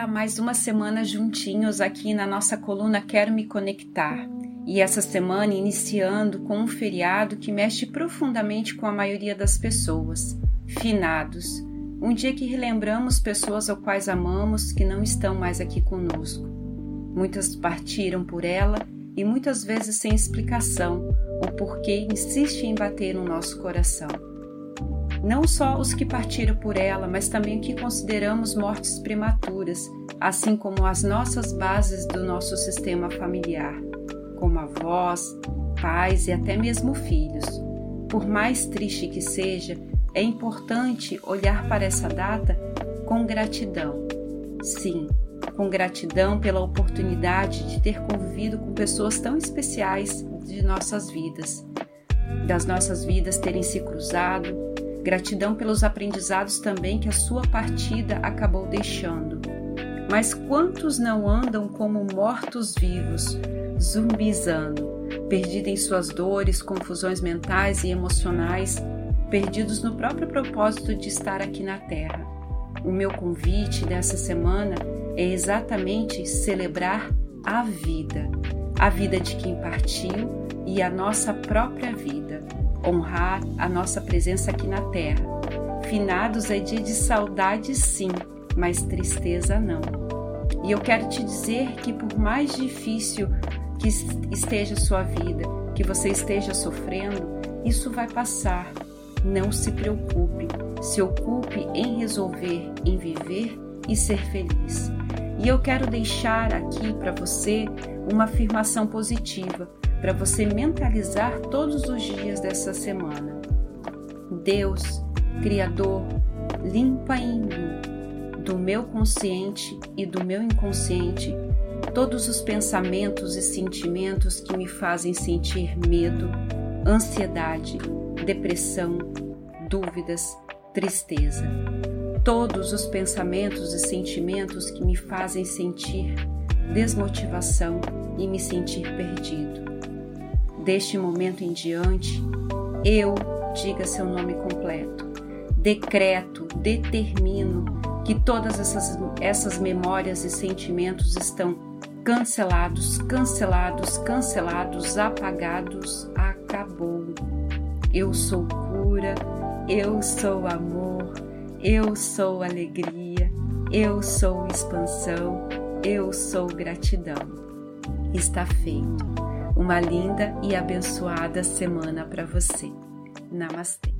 Olá, mais uma semana juntinhos aqui na nossa coluna Quero Me Conectar. E essa semana iniciando com um feriado que mexe profundamente com a maioria das pessoas. Finados. Um dia que relembramos pessoas ao quais amamos que não estão mais aqui conosco. Muitas partiram por ela e muitas vezes sem explicação, o porquê insiste em bater no nosso coração não só os que partiram por ela, mas também o que consideramos mortes prematuras, assim como as nossas bases do nosso sistema familiar, como avós, pais e até mesmo filhos. Por mais triste que seja, é importante olhar para essa data com gratidão. Sim, com gratidão pela oportunidade de ter convivido com pessoas tão especiais de nossas vidas, das nossas vidas terem se cruzado, Gratidão pelos aprendizados também que a sua partida acabou deixando. Mas quantos não andam como mortos-vivos, zumbizando, perdidos em suas dores, confusões mentais e emocionais, perdidos no próprio propósito de estar aqui na Terra? O meu convite dessa semana é exatamente celebrar a vida, a vida de quem partiu e a nossa própria vida honrar a nossa presença aqui na terra. Finados é dia de saudade, sim, mas tristeza não. E eu quero te dizer que, por mais difícil que esteja sua vida, que você esteja sofrendo, isso vai passar. Não se preocupe, se ocupe em resolver, em viver e ser feliz. E eu quero deixar aqui para você uma afirmação positiva para você mentalizar todos os dias dessa semana. Deus, Criador, limpa em mim, do meu consciente e do meu inconsciente, todos os pensamentos e sentimentos que me fazem sentir medo, ansiedade, depressão, dúvidas, tristeza. Todos os pensamentos e sentimentos que me fazem sentir desmotivação e me sentir perdido Deste momento em diante, eu, diga seu nome completo, decreto, determino que todas essas, essas memórias e sentimentos estão cancelados, cancelados, cancelados, apagados, acabou. Eu sou cura, eu sou amor, eu sou alegria, eu sou expansão, eu sou gratidão. Está feito. Uma linda e abençoada semana para você. Namastê.